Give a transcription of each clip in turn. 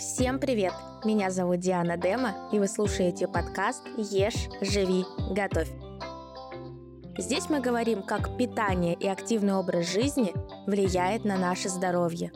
Всем привет! Меня зовут Диана Дема, и вы слушаете подкаст «Ешь, живи, готовь». Здесь мы говорим, как питание и активный образ жизни влияет на наше здоровье.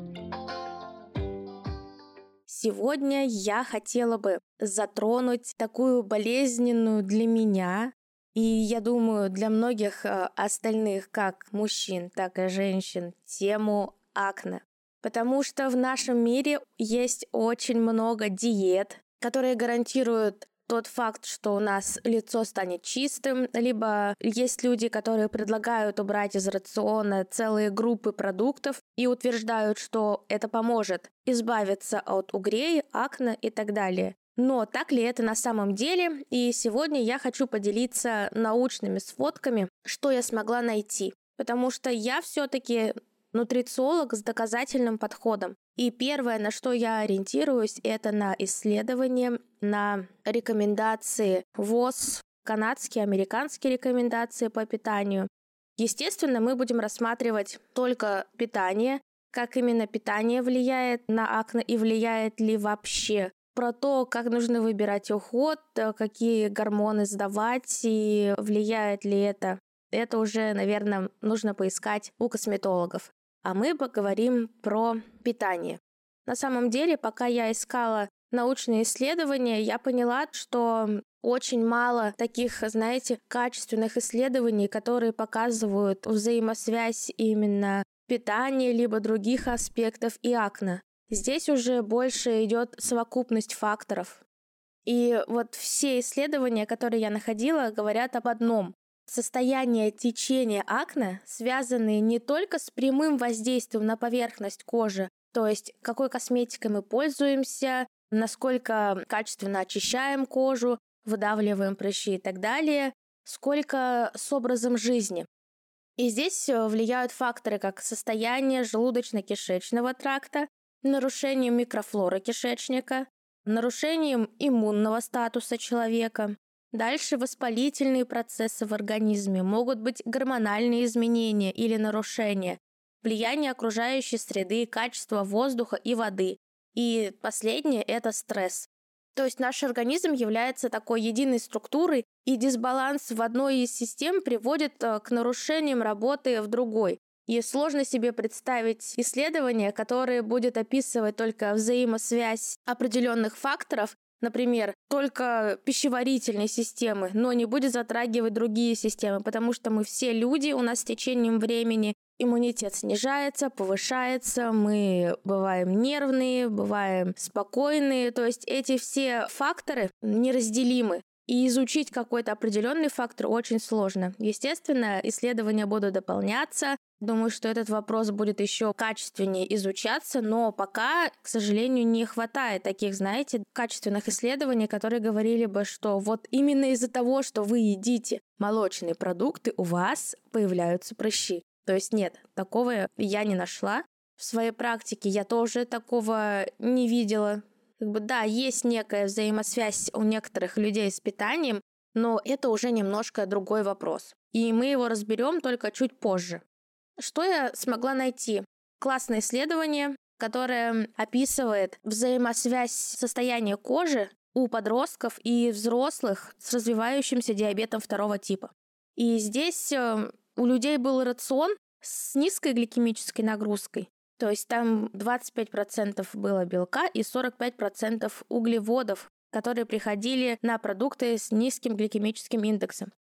Сегодня я хотела бы затронуть такую болезненную для меня и, я думаю, для многих э, остальных, как мужчин, так и женщин, тему акне. Потому что в нашем мире есть очень много диет, которые гарантируют тот факт, что у нас лицо станет чистым, либо есть люди, которые предлагают убрать из рациона целые группы продуктов и утверждают, что это поможет избавиться от угрей, акне и так далее. Но так ли это на самом деле? И сегодня я хочу поделиться научными сводками, что я смогла найти. Потому что я все-таки нутрициолог с доказательным подходом. И первое, на что я ориентируюсь, это на исследования, на рекомендации ВОЗ, канадские, американские рекомендации по питанию. Естественно, мы будем рассматривать только питание, как именно питание влияет на акне и влияет ли вообще про то, как нужно выбирать уход, какие гормоны сдавать и влияет ли это. Это уже, наверное, нужно поискать у косметологов а мы поговорим про питание. На самом деле, пока я искала научные исследования, я поняла, что очень мало таких, знаете, качественных исследований, которые показывают взаимосвязь именно питания либо других аспектов и акне. Здесь уже больше идет совокупность факторов. И вот все исследования, которые я находила, говорят об одном. Состояние течения акне связаны не только с прямым воздействием на поверхность кожи, то есть какой косметикой мы пользуемся, насколько качественно очищаем кожу, выдавливаем прыщи и так далее, сколько с образом жизни. И здесь э, влияют факторы, как состояние желудочно-кишечного тракта, нарушение микрофлоры кишечника, нарушением иммунного статуса человека, Дальше воспалительные процессы в организме, могут быть гормональные изменения или нарушения, влияние окружающей среды, качество воздуха и воды. И последнее – это стресс. То есть наш организм является такой единой структурой, и дисбаланс в одной из систем приводит э, к нарушениям работы в другой. И сложно себе представить исследование, которое будет описывать только взаимосвязь определенных факторов например, только пищеварительной системы, но не будет затрагивать другие системы, потому что мы все люди, у нас с течением времени иммунитет снижается, повышается, мы бываем нервные, бываем спокойные, то есть эти все факторы неразделимы. И изучить какой-то определенный фактор очень сложно. Естественно, исследования будут дополняться. Думаю, что этот вопрос будет еще качественнее изучаться, но пока, к сожалению, не хватает таких, знаете, качественных исследований, которые говорили бы, что вот именно из-за того, что вы едите молочные продукты, у вас появляются прыщи. То есть нет, такого я не нашла. В своей практике я тоже такого не видела как бы да, есть некая взаимосвязь у некоторых людей с питанием, но это уже немножко другой вопрос. И мы его разберем только чуть позже. Что я смогла найти? Классное исследование, которое описывает взаимосвязь состояния кожи у подростков и взрослых с развивающимся диабетом второго типа. И здесь э, у людей был рацион с низкой гликемической нагрузкой, то есть там 25% было белка и 45% углеводов, которые приходили на продукты с низким гликемическим индексом.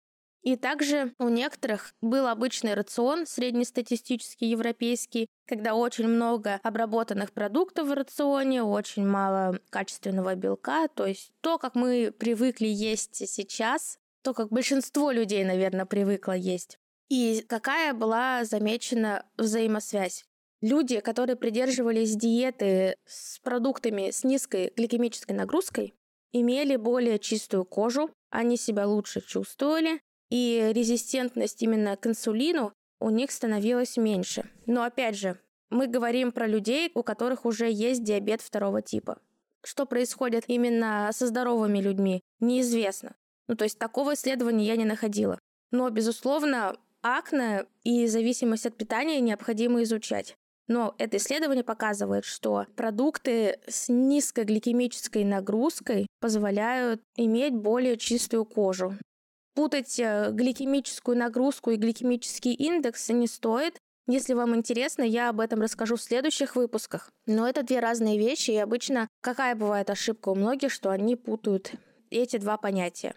И также у некоторых был обычный рацион, среднестатистический европейский, когда очень много обработанных продуктов в рационе, очень мало качественного белка, то есть то, как мы привыкли есть сейчас, то, как большинство людей, наверное, привыкло есть. И какая была замечена взаимосвязь? Люди, которые придерживались диеты с продуктами с низкой гликемической нагрузкой, имели более чистую кожу, они себя лучше чувствовали, и резистентность именно к инсулину у них становилась меньше. Но опять же, мы говорим про людей, у которых уже есть диабет второго типа. Что происходит именно со здоровыми людьми, неизвестно. Ну, то есть такого исследования я не находила. Но, безусловно, акне и зависимость от питания необходимо изучать. Но это исследование показывает, что продукты с низкой гликемической нагрузкой позволяют иметь более чистую кожу. Путать э, гликемическую нагрузку и гликемический индекс не стоит. Если вам интересно, я об этом расскажу в следующих выпусках. Но это две разные вещи, и обычно какая бывает ошибка у многих, что они путают эти два понятия.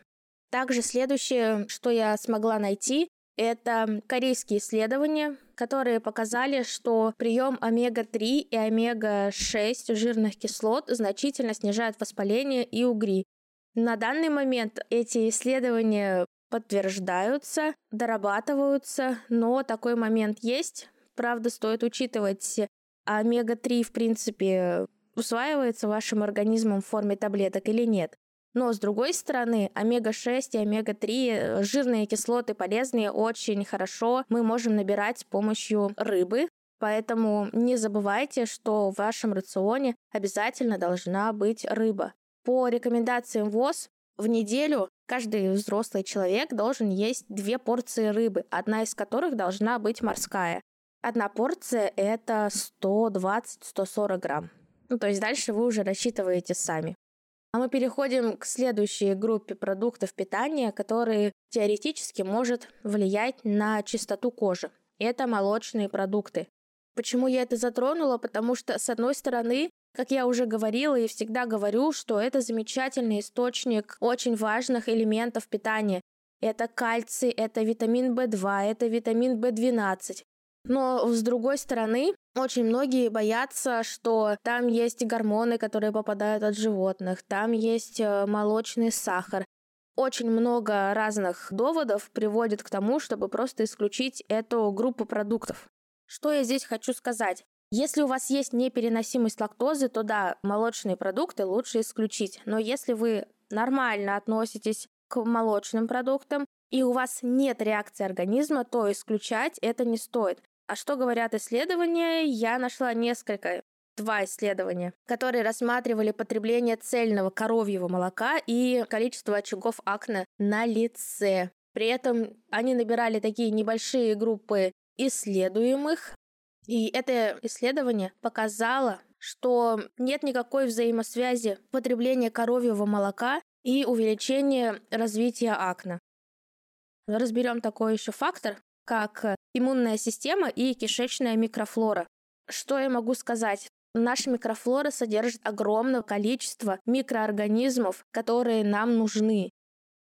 Также следующее, что я смогла найти, это корейские исследования, которые показали, что прием омега-3 и омега-6 жирных кислот значительно снижает воспаление и угри. На данный момент эти исследования подтверждаются, дорабатываются, но такой момент есть. Правда, стоит учитывать, омега-3 в принципе усваивается вашим организмом в форме таблеток или нет. Но с другой стороны, омега-6 и омега-3 э, жирные кислоты полезные очень хорошо мы можем набирать с помощью рыбы. Поэтому не забывайте, что в вашем рационе обязательно должна быть рыба. По рекомендациям ВОЗ в неделю каждый взрослый человек должен есть две порции рыбы, одна из которых должна быть морская. Одна порция – это 120-140 грамм. Ну, то есть дальше вы уже рассчитываете сами. А мы переходим к следующей группе продуктов питания, которые теоретически может влиять на чистоту кожи. Это молочные продукты. Почему я это затронула? Потому что, с одной стороны, как я уже говорила и всегда говорю, что это замечательный источник очень важных элементов питания. Это кальций, это витамин В2, это витамин В12. Но с другой стороны, очень многие боятся, что там есть гормоны, которые попадают от животных, там есть э, молочный сахар. Очень много разных доводов приводит к тому, чтобы просто исключить эту группу продуктов. Что я здесь хочу сказать? Если у вас есть непереносимость лактозы, то да, молочные продукты лучше исключить. Но если вы нормально относитесь к молочным продуктам, и у вас нет реакции организма, то исключать это не стоит. А что говорят исследования? Я нашла несколько два исследования, которые рассматривали потребление цельного коровьего молока и количество очагов акне на лице. При этом они набирали такие небольшие группы исследуемых, и это исследование показало, что нет никакой взаимосвязи потребления коровьего молока и увеличения развития акне. Разберем такой еще фактор, как э, иммунная система и кишечная микрофлора. Что я могу сказать? Наша микрофлора содержит огромное количество микроорганизмов, которые нам нужны.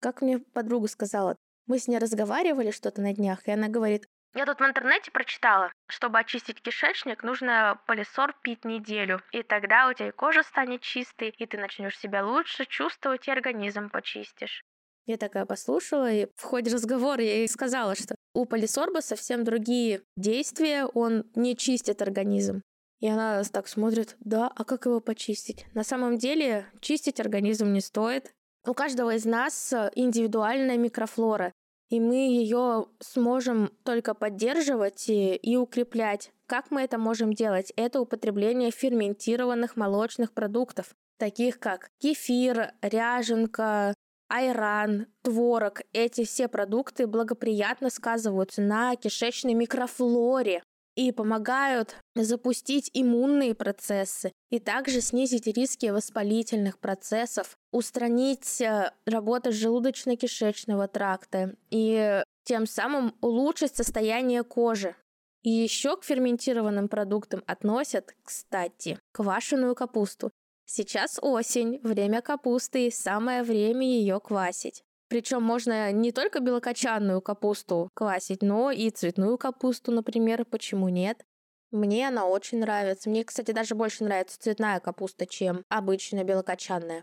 Как мне подруга сказала, мы с ней разговаривали что-то на днях, и она говорит, я тут в интернете прочитала, чтобы очистить кишечник, нужно полисор пить неделю, и тогда у тебя кожа станет чистой, и ты начнешь себя лучше чувствовать, и организм почистишь. Я такая послушала, и в ходе разговора я ей сказала, что у полисорба совсем другие действия, он не чистит организм. И она так смотрит, да, а как его почистить? На самом деле чистить организм не стоит. У каждого из нас индивидуальная микрофлора, и мы ее сможем только поддерживать и, и укреплять. Как мы это можем делать? Это употребление ферментированных молочных продуктов, таких как кефир, ряженка, айран, творог, эти все продукты благоприятно сказываются на кишечной микрофлоре и помогают запустить иммунные процессы и также снизить риски воспалительных процессов, устранить э, работу желудочно-кишечного тракта и тем самым улучшить состояние кожи. И еще к ферментированным продуктам относят, кстати, квашеную капусту. Сейчас осень, время капусты, самое время ее квасить. Причем можно не только белокочанную капусту квасить, но и цветную капусту, например, почему нет? Мне она очень нравится. Мне, кстати, даже больше нравится цветная капуста, чем обычная белокочанная.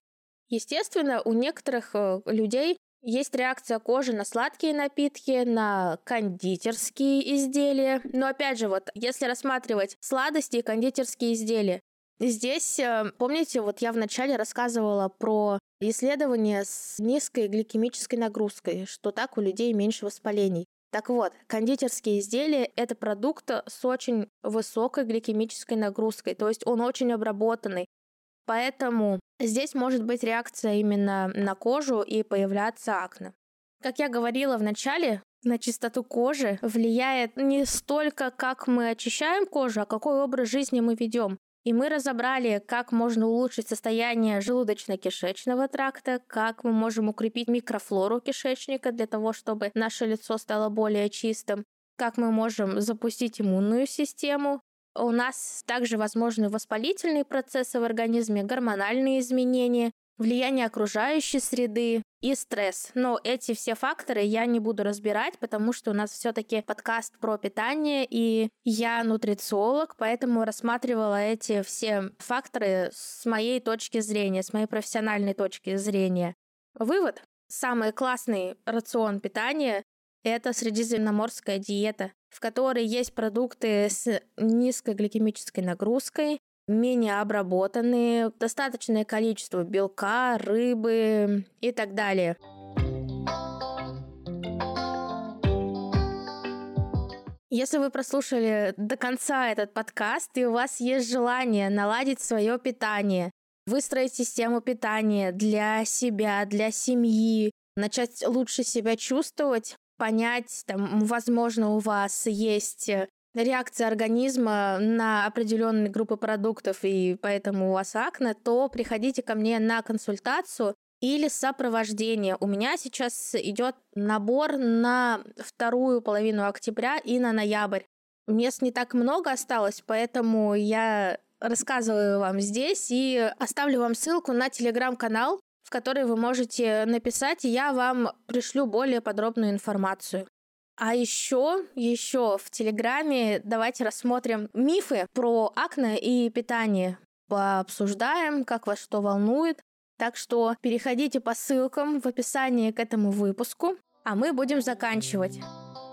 Естественно, у некоторых э, людей есть реакция кожи на сладкие напитки, на кондитерские изделия. Но опять же, вот если рассматривать сладости и кондитерские изделия, Здесь, э, помните, вот я вначале рассказывала про исследование с низкой гликемической нагрузкой, что так у людей меньше воспалений. Так вот, кондитерские изделия – это продукт с очень высокой гликемической нагрузкой, то есть он очень обработанный. Поэтому здесь может быть реакция именно на кожу и появляться акне. Как я говорила в начале, на чистоту кожи влияет не столько, как мы очищаем кожу, а какой образ жизни мы ведем. И мы разобрали, как можно улучшить состояние желудочно-кишечного тракта, как мы можем укрепить микрофлору кишечника для того, чтобы наше лицо стало более чистым, как мы можем запустить иммунную систему. У нас также возможны воспалительные процессы в организме, гормональные изменения, влияние окружающей среды и стресс. Но эти все факторы я не буду разбирать, потому что у нас все-таки подкаст про питание, и я нутрициолог, поэтому рассматривала эти все факторы с моей точки зрения, с моей профессиональной точки зрения. Вывод. Самый классный рацион питания – это средиземноморская диета, в которой есть продукты с низкой гликемической нагрузкой, менее обработанные, достаточное количество белка, рыбы и так далее. Если вы прослушали до конца этот подкаст, и у вас есть желание наладить свое питание, выстроить систему питания для себя, для семьи, начать лучше себя чувствовать, понять, там, возможно, у вас есть реакция организма на определенные группы продуктов, и поэтому у вас акне, то приходите ко мне на консультацию или сопровождение. У меня сейчас идет набор на вторую половину октября и на ноябрь. Мест не так много осталось, поэтому я рассказываю вам здесь и оставлю вам ссылку на телеграм-канал, в который вы можете написать, и я вам пришлю более подробную информацию. А еще, еще в Телеграме давайте рассмотрим мифы про акне и питание. Пообсуждаем, как вас что волнует. Так что переходите по ссылкам в описании к этому выпуску, а мы будем заканчивать.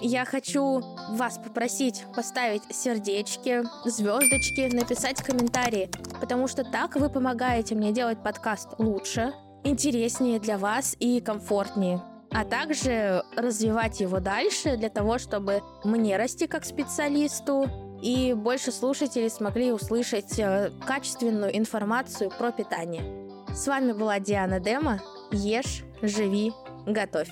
Я хочу вас попросить поставить сердечки, звездочки, написать комментарии, потому что так вы помогаете мне делать подкаст лучше, интереснее для вас и комфортнее а также развивать его дальше для того, чтобы мне расти как специалисту и больше слушателей смогли услышать э, качественную информацию про питание. С вами была Диана Дема. Ешь, живи, готовь.